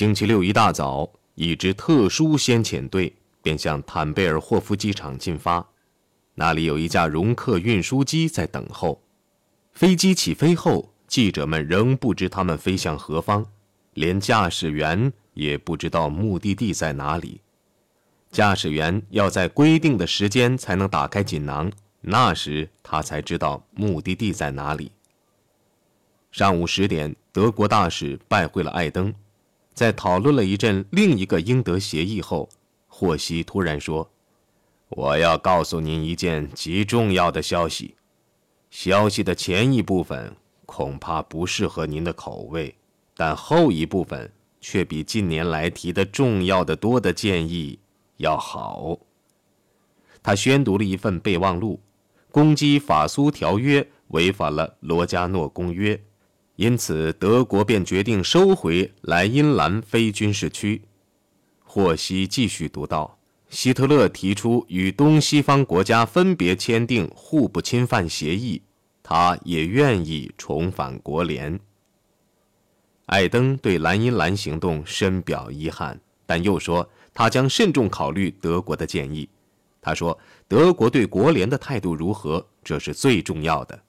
星期六一大早，一支特殊先遣队便向坦贝尔霍夫机场进发，那里有一架容客运输机在等候。飞机起飞后，记者们仍不知他们飞向何方，连驾驶员也不知道目的地在哪里。驾驶员要在规定的时间才能打开锦囊，那时他才知道目的地在哪里。上午十点，德国大使拜会了艾登，在讨论了一阵另一个英德协议后，霍希突然说：“我要告诉您一件极重要的消息。消息的前一部分恐怕不适合您的口味，但后一部分却比近年来提的重要的多的建议。”要好。他宣读了一份备忘录，攻击法苏条约违反了罗加诺公约，因此德国便决定收回莱茵兰非军事区。霍希继续读道：希特勒提出与东西方国家分别签订互不侵犯协议，他也愿意重返国联。艾登对莱茵兰行动深表遗憾，但又说。他将慎重考虑德国的建议。他说：“德国对国联的态度如何，这是最重要的。”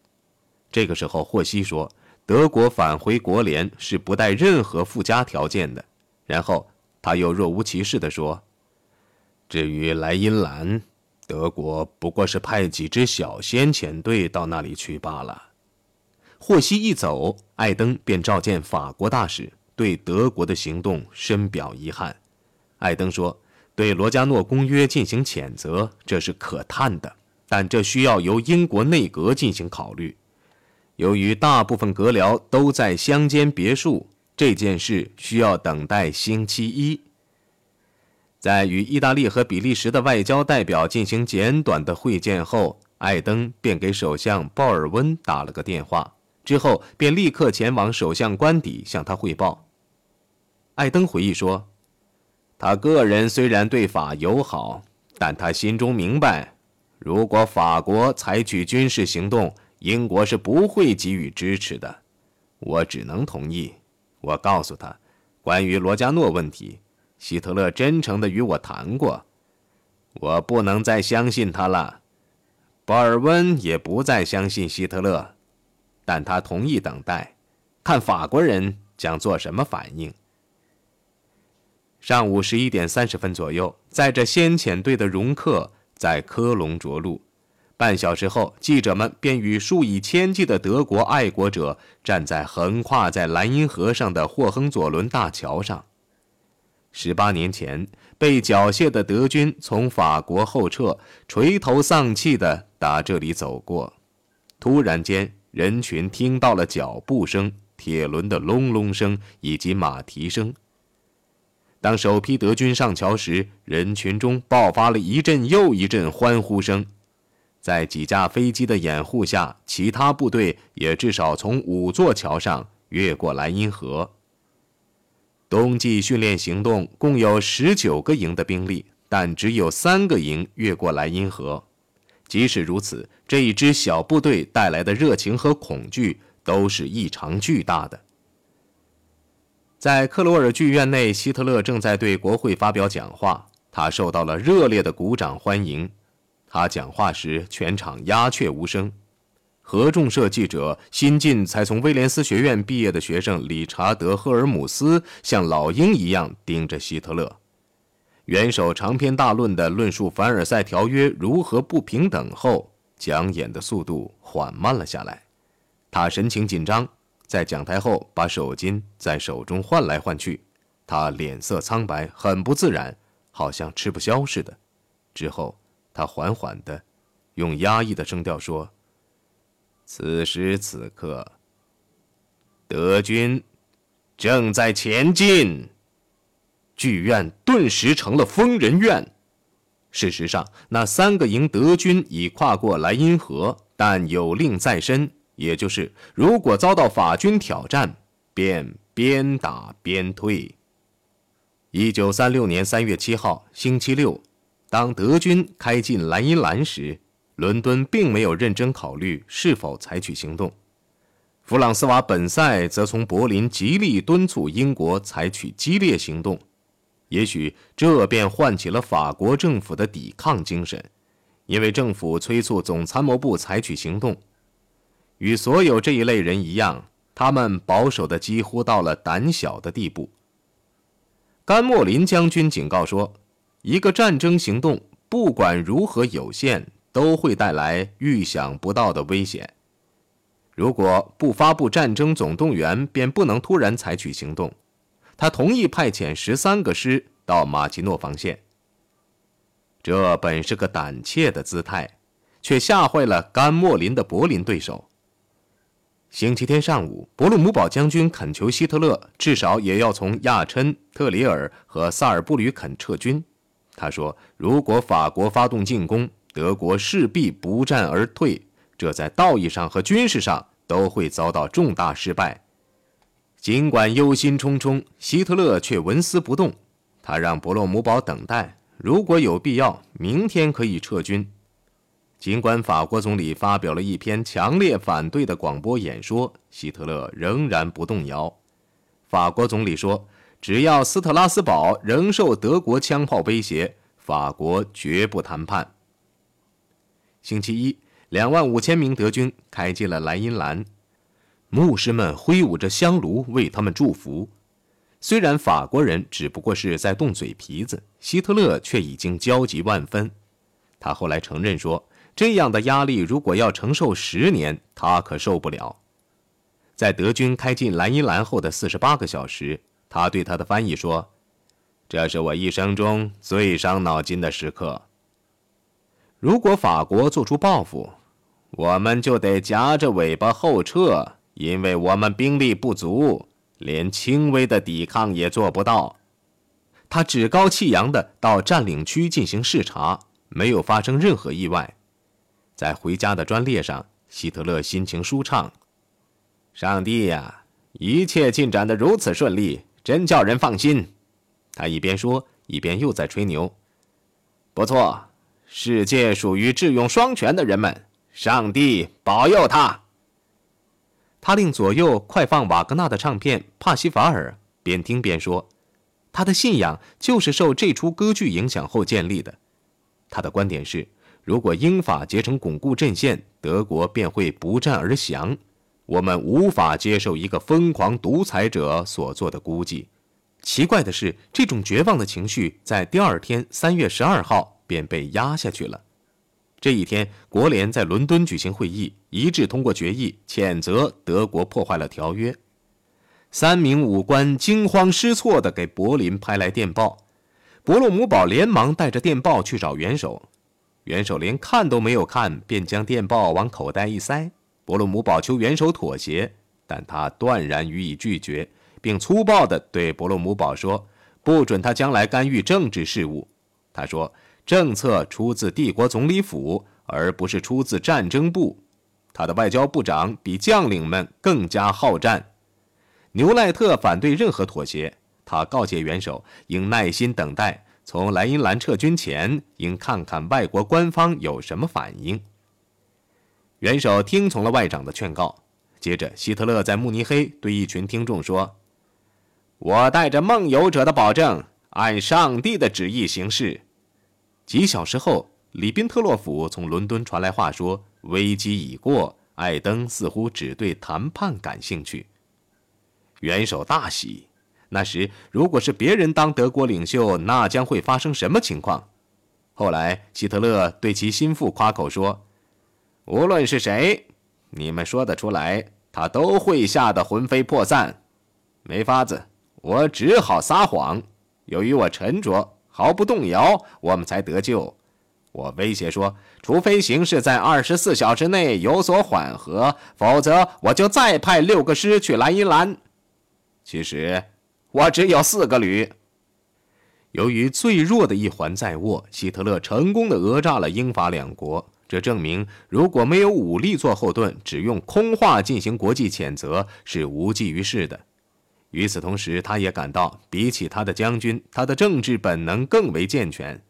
这个时候，霍希说：“德国返回国联是不带任何附加条件的。”然后他又若无其事地说：“至于莱茵兰，德国不过是派几支小先遣队到那里去罢了。”霍希一走，艾登便召见法国大使，对德国的行动深表遗憾。艾登说：“对罗加诺公约进行谴责，这是可叹的，但这需要由英国内阁进行考虑。由于大部分阁僚都在乡间别墅，这件事需要等待星期一。”在与意大利和比利时的外交代表进行简短的会见后，艾登便给首相鲍尔温打了个电话，之后便立刻前往首相官邸向他汇报。艾登回忆说。他个人虽然对法友好，但他心中明白，如果法国采取军事行动，英国是不会给予支持的。我只能同意。我告诉他，关于罗加诺问题，希特勒真诚地与我谈过。我不能再相信他了。保尔温也不再相信希特勒，但他同意等待，看法国人将做什么反应。上午十一点三十分左右，载着先遣队的容克在科隆着陆。半小时后，记者们便与数以千计的德国爱国者站在横跨在莱茵河上的霍亨佐伦大桥上。十八年前，被缴械的德军从法国后撤，垂头丧气地打这里走过。突然间，人群听到了脚步声、铁轮的隆隆声以及马蹄声。当首批德军上桥时，人群中爆发了一阵又一阵欢呼声。在几架飞机的掩护下，其他部队也至少从五座桥上越过莱茵河。冬季训练行动共有十九个营的兵力，但只有三个营越过莱茵河。即使如此，这一支小部队带来的热情和恐惧都是异常巨大的。在克罗尔剧院内，希特勒正在对国会发表讲话。他受到了热烈的鼓掌欢迎。他讲话时，全场鸦雀无声。合众社记者、新晋才从威廉斯学院毕业的学生理查德·赫尔姆斯像老鹰一样盯着希特勒。元首长篇大论地论述凡尔赛条约如何不平等后，讲演的速度缓慢了下来。他神情紧张。在讲台后，把手巾在手中换来换去，他脸色苍白，很不自然，好像吃不消似的。之后，他缓缓地，用压抑的声调说：“此时此刻，德军正在前进。”剧院顿时成了疯人院。事实上，那三个营德军已跨过莱茵河，但有令在身。也就是，如果遭到法军挑战，便边打边退。一九三六年三月七号，星期六，当德军开进莱茵兰时，伦敦并没有认真考虑是否采取行动。弗朗斯瓦本塞则从柏林极力敦促英国采取激烈行动，也许这便唤起了法国政府的抵抗精神，因为政府催促总参谋部采取行动。与所有这一类人一样，他们保守的几乎到了胆小的地步。甘莫林将军警告说：“一个战争行动，不管如何有限，都会带来预想不到的危险。如果不发布战争总动员，便不能突然采取行动。”他同意派遣十三个师到马奇诺防线。这本是个胆怯的姿态，却吓坏了甘莫林的柏林对手。星期天上午，伯鲁姆堡将军恳求希特勒至少也要从亚琛、特里尔和萨尔布吕肯撤军。他说：“如果法国发动进攻，德国势必不战而退，这在道义上和军事上都会遭到重大失败。”尽管忧心忡忡，希特勒却纹丝不动。他让伯洛姆堡等待，如果有必要，明天可以撤军。尽管法国总理发表了一篇强烈反对的广播演说，希特勒仍然不动摇。法国总理说：“只要斯特拉斯堡仍受德国枪炮威胁，法国绝不谈判。”星期一，两万五千名德军开进了莱茵兰，牧师们挥舞着香炉为他们祝福。虽然法国人只不过是在动嘴皮子，希特勒却已经焦急万分。他后来承认说。这样的压力，如果要承受十年，他可受不了。在德军开进莱茵兰后的四十八个小时，他对他的翻译说：“这是我一生中最伤脑筋的时刻。如果法国做出报复，我们就得夹着尾巴后撤，因为我们兵力不足，连轻微的抵抗也做不到。”他趾高气扬地到占领区进行视察，没有发生任何意外。在回家的专列上，希特勒心情舒畅。上帝呀，一切进展得如此顺利，真叫人放心。他一边说，一边又在吹牛。不错，世界属于智勇双全的人们。上帝保佑他。他令左右快放瓦格纳的唱片《帕西法尔》，边听边说，他的信仰就是受这出歌剧影响后建立的。他的观点是。如果英法结成巩固阵线，德国便会不战而降。我们无法接受一个疯狂独裁者所做的估计。奇怪的是，这种绝望的情绪在第二天三月十二号便被压下去了。这一天，国联在伦敦举行会议，一致通过决议，谴责德国破坏了条约。三名武官惊慌失措地给柏林拍来电报，伯洛姆堡连忙带着电报去找元首。元首连看都没有看，便将电报往口袋一塞。伯罗姆堡求元首妥协，但他断然予以拒绝，并粗暴地对伯罗姆堡说：“不准他将来干预政治事务。”他说：“政策出自帝国总理府，而不是出自战争部。”他的外交部长比将领们更加好战。牛赖特反对任何妥协，他告诫元首应耐心等待。从莱茵兰撤军前，应看看外国官方有什么反应。元首听从了外长的劝告。接着，希特勒在慕尼黑对一群听众说：“我带着梦游者的保证，按上帝的旨意行事。”几小时后，里宾特洛甫从伦敦传来话说：“危机已过，艾登似乎只对谈判感兴趣。”元首大喜。那时，如果是别人当德国领袖，那将会发生什么情况？后来，希特勒对其心腹夸口说：“无论是谁，你们说得出来，他都会吓得魂飞魄散。”没法子，我只好撒谎。由于我沉着，毫不动摇，我们才得救。我威胁说，除非形势在二十四小时内有所缓和，否则我就再派六个师去莱茵兰。其实。我只有四个旅。由于最弱的一环在握，希特勒成功的讹诈了英法两国。这证明，如果没有武力做后盾，只用空话进行国际谴责是无济于事的。与此同时，他也感到，比起他的将军，他的政治本能更为健全。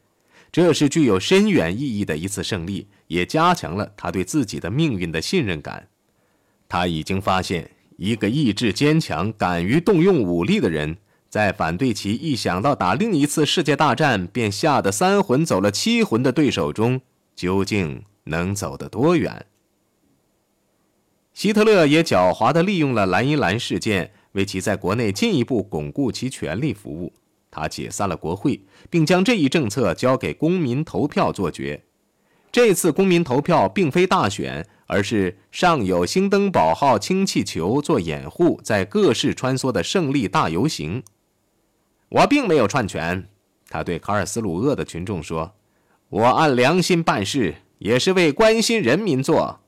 这是具有深远意义的一次胜利，也加强了他对自己的命运的信任感。他已经发现，一个意志坚强、敢于动用武力的人，在反对其一想到打另一次世界大战便吓得三魂走了七魂的对手中，究竟能走得多远？希特勒也狡猾地利用了莱茵兰事件，为其在国内进一步巩固其权力服务。他解散了国会，并将这一政策交给公民投票做决。这次公民投票并非大选，而是上有兴登堡号氢气球做掩护，在各市穿梭的胜利大游行。我并没有篡权，他对卡尔斯鲁厄的群众说：“我按良心办事，也是为关心人民做。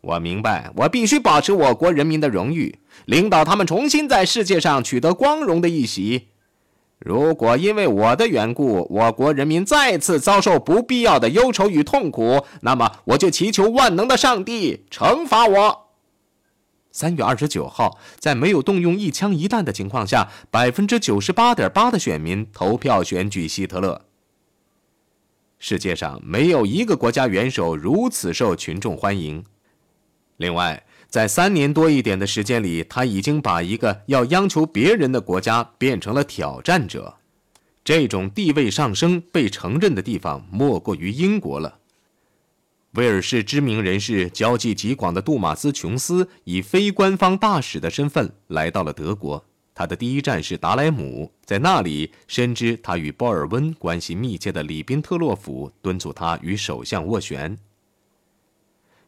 我明白，我必须保持我国人民的荣誉，领导他们重新在世界上取得光荣的一席。”如果因为我的缘故，我国人民再次遭受不必要的忧愁与痛苦，那么我就祈求万能的上帝惩罚我。三月二十九号，在没有动用一枪一弹的情况下，百分之九十八点八的选民投票选举希特勒。世界上没有一个国家元首如此受群众欢迎。另外，在三年多一点的时间里，他已经把一个要央求别人的国家变成了挑战者。这种地位上升被承认的地方，莫过于英国了。威尔士知名人士、交际极广的杜马斯·琼斯以非官方大使的身份来到了德国。他的第一站是达莱姆，在那里，深知他与鲍尔温关系密切的里宾特洛甫敦促他与首相斡旋。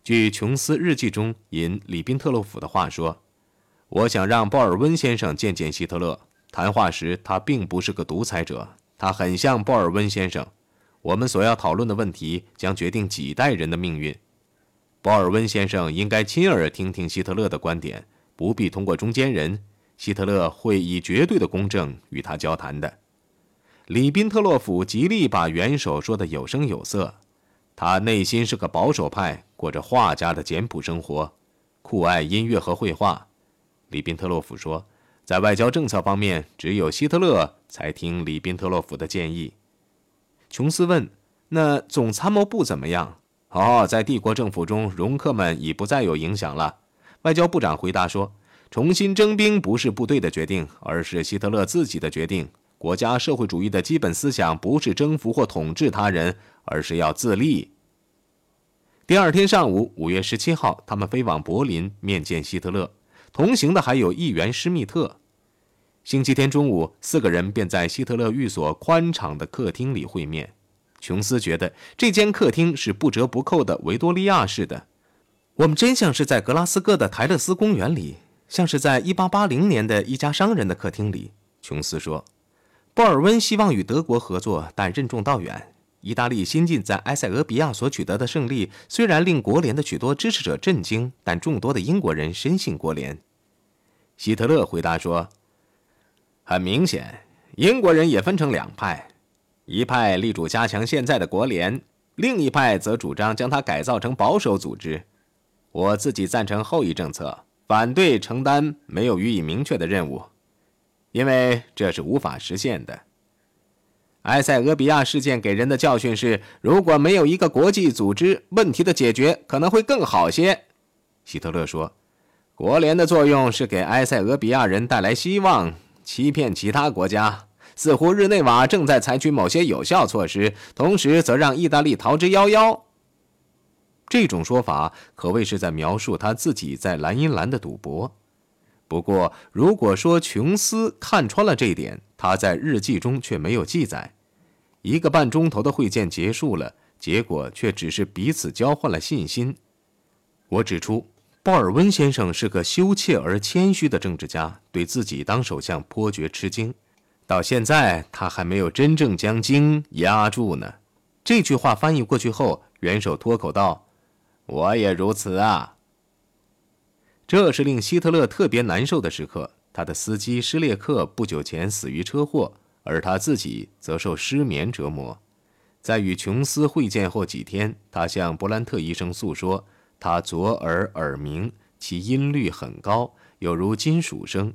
据琼斯日记中引里宾特洛甫的话说：“我想让鲍尔温先生见见希特勒。谈话时，他并不是个独裁者，他很像鲍尔温先生。我们所要讨论的问题将决定几代人的命运。鲍尔温先生应该亲耳听听希特勒的观点，不必通过中间人。希特勒会以绝对的公正与他交谈的。”里宾特洛甫极力把元首说得有声有色。他内心是个保守派，过着画家的简朴生活，酷爱音乐和绘画。里宾特洛甫说，在外交政策方面，只有希特勒才听里宾特洛甫的建议。琼斯问：“那总参谋部怎么样？”“哦，在帝国政府中，容克们已不再有影响了。”外交部长回答说：“重新征兵不是部队的决定，而是希特勒自己的决定。国家社会主义的基本思想不是征服或统治他人。”而是要自立。第二天上午，五月十七号，他们飞往柏林面见希特勒，同行的还有议员施密特。星期天中午，四个人便在希特勒寓所宽敞的客厅里会面。琼斯觉得这间客厅是不折不扣的维多利亚式的。我们真像是在格拉斯哥的泰勒斯公园里，像是在一八八零年的一家商人的客厅里。琼斯说：“鲍尔温希望与德国合作，但任重道远。”意大利新近在埃塞俄比亚所取得的胜利，虽然令国联的许多支持者震惊，但众多的英国人深信国联。希特勒回答说：“很明显，英国人也分成两派，一派力主加强现在的国联，另一派则主张将它改造成保守组织。我自己赞成后一政策，反对承担没有予以明确的任务，因为这是无法实现的。”埃塞俄比亚事件给人的教训是：如果没有一个国际组织，问题的解决可能会更好些。希特勒说：“国联的作用是给埃塞俄比亚人带来希望，欺骗其他国家。似乎日内瓦正在采取某些有效措施，同时则让意大利逃之夭夭。”这种说法可谓是在描述他自己在莱茵兰的赌博。不过，如果说琼斯看穿了这一点，他在日记中却没有记载。一个半钟头的会见结束了，结果却只是彼此交换了信心。我指出，鲍尔温先生是个羞怯而谦虚的政治家，对自己当首相颇觉吃惊。到现在，他还没有真正将鲸压住呢。这句话翻译过去后，元首脱口道：“我也如此啊。”这是令希特勒特别难受的时刻。他的司机施列克不久前死于车祸，而他自己则受失眠折磨。在与琼斯会见后几天，他向伯兰特医生诉说，他左耳耳鸣，其音律很高，有如金属声。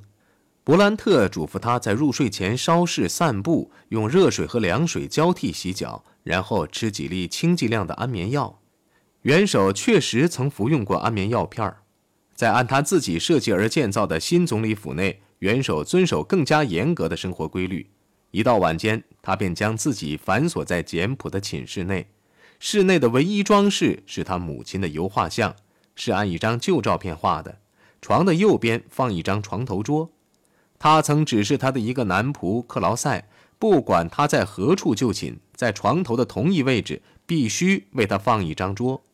伯兰特嘱咐他在入睡前稍事散步，用热水和凉水交替洗脚，然后吃几粒轻剂量的安眠药。元首确实曾服用过安眠药片儿。在按他自己设计而建造的新总理府内，元首遵守更加严格的生活规律。一到晚间，他便将自己反锁在简朴的寝室内。室内的唯一装饰是他母亲的油画像，是按一张旧照片画的。床的右边放一张床头桌。他曾指示他的一个男仆克劳塞，不管他在何处就寝，在床头的同一位置必须为他放一张桌。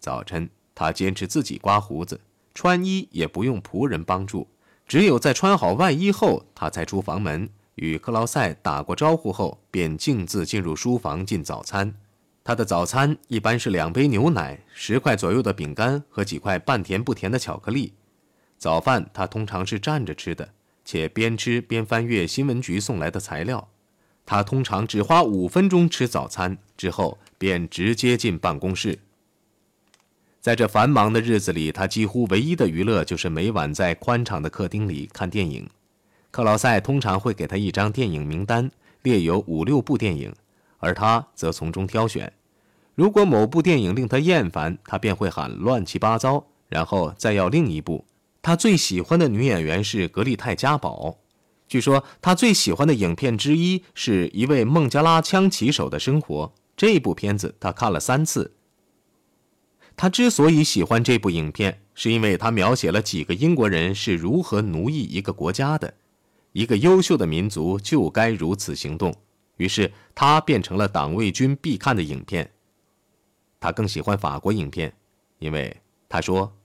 早晨，他坚持自己刮胡子。穿衣也不用仆人帮助，只有在穿好外衣后，他才出房门，与克劳塞打过招呼后，便径自进入书房进早餐。他的早餐一般是两杯牛奶、十块左右的饼干和几块半甜不甜的巧克力。早饭他通常是站着吃的，且边吃边翻阅新闻局送来的材料。他通常只花五分钟吃早餐，之后便直接进办公室。在这繁忙的日子里，他几乎唯一的娱乐就是每晚在宽敞的客厅里看电影。克劳塞通常会给他一张电影名单，列有五六部电影，而他则从中挑选。如果某部电影令他厌烦，他便会喊乱七八糟，然后再要另一部。他最喜欢的女演员是格丽泰·嘉宝。据说他最喜欢的影片之一是一位孟加拉枪骑手的生活。这部片子他看了三次。他之所以喜欢这部影片，是因为他描写了几个英国人是如何奴役一个国家的。一个优秀的民族就该如此行动。于是，他变成了党卫军必看的影片。他更喜欢法国影片，因为他说，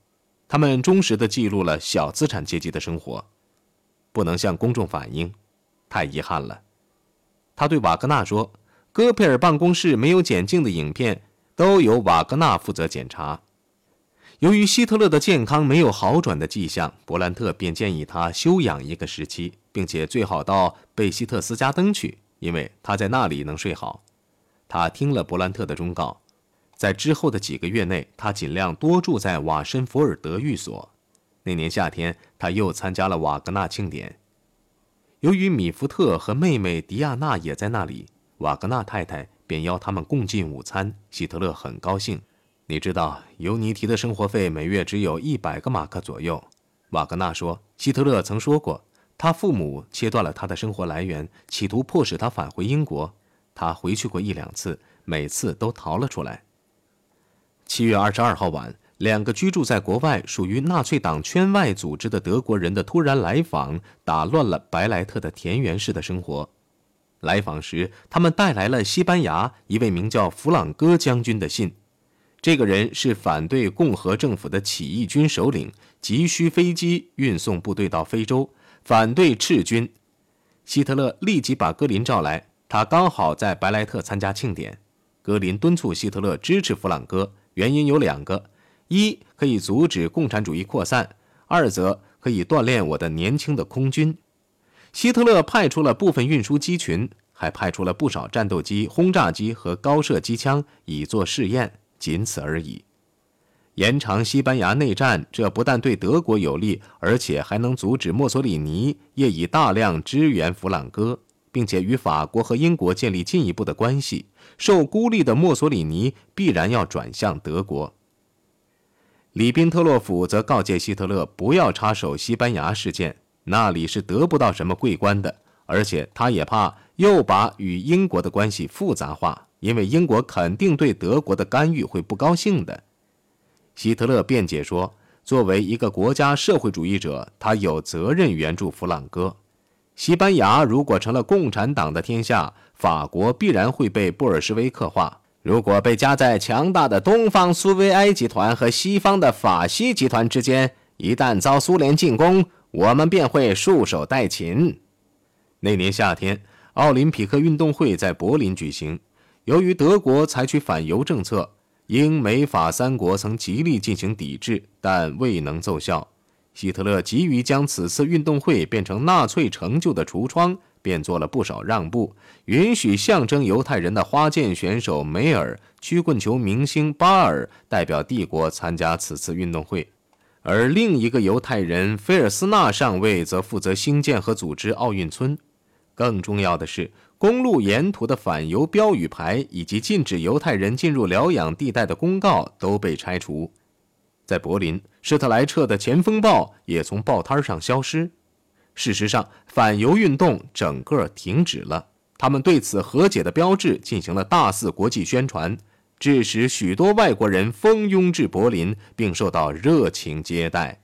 他们忠实地记录了小资产阶级的生活，不能向公众反映，太遗憾了。他对瓦格纳说：“戈佩尔办公室没有剪镜的影片。”都由瓦格纳负责检查。由于希特勒的健康没有好转的迹象，伯兰特便建议他休养一个时期，并且最好到贝希特斯加登去，因为他在那里能睡好。他听了伯兰特的忠告，在之后的几个月内，他尽量多住在瓦申福尔德寓所。那年夏天，他又参加了瓦格纳庆典。由于米福特和妹妹迪亚娜也在那里，瓦格纳太太。便邀他们共进午餐，希特勒很高兴。你知道，尤尼提的生活费每月只有一百个马克左右。瓦格纳说，希特勒曾说过，他父母切断了他的生活来源，企图迫使他返回英国。他回去过一两次，每次都逃了出来。七月二十二号晚，两个居住在国外、属于纳粹党圈外组织的德国人的突然来访，打乱了白莱特的田园式的生活。来访时，他们带来了西班牙一位名叫弗朗哥将军的信。这个人是反对共和政府的起义军首领，急需飞机运送部队到非洲，反对赤军。希特勒立即把格林召来，他刚好在白莱特参加庆典。格林敦促希特勒支持弗朗哥，原因有两个：一可以阻止共产主义扩散；二则可以锻炼我的年轻的空军。希特勒派出了部分运输机群，还派出了不少战斗机、轰炸机和高射机枪以作试验，仅此而已。延长西班牙内战，这不但对德国有利，而且还能阻止墨索里尼业以大量支援弗朗哥，并且与法国和英国建立进一步的关系。受孤立的墨索里尼必然要转向德国。里宾特洛甫则告诫希特勒不要插手西班牙事件。那里是得不到什么桂冠的，而且他也怕又把与英国的关系复杂化，因为英国肯定对德国的干预会不高兴的。希特勒辩解说，作为一个国家社会主义者，他有责任援助弗朗哥。西班牙如果成了共产党的天下，法国必然会被布尔什维克化。如果被夹在强大的东方苏维埃集团和西方的法西集团之间，一旦遭苏联进攻，我们便会束手待擒。那年夏天，奥林匹克运动会在柏林举行。由于德国采取反犹政策，英美法三国曾极力进行抵制，但未能奏效。希特勒急于将此次运动会变成纳粹成就的橱窗，便做了不少让步，允许象征犹太人的花剑选手梅尔、曲棍球明星巴尔代表帝国参加此次运动会。而另一个犹太人菲尔斯纳上尉则负责兴建和组织奥运村。更重要的是公路沿途的反犹标语牌以及禁止犹太人进入疗养地带的公告都被拆除。在柏林施特莱彻的前锋报也从报摊上消失。事实上反犹运动整个停止了。他们对此和解的标志进行了大肆国际宣传。致使许多外国人蜂拥至柏林并受到热情接待。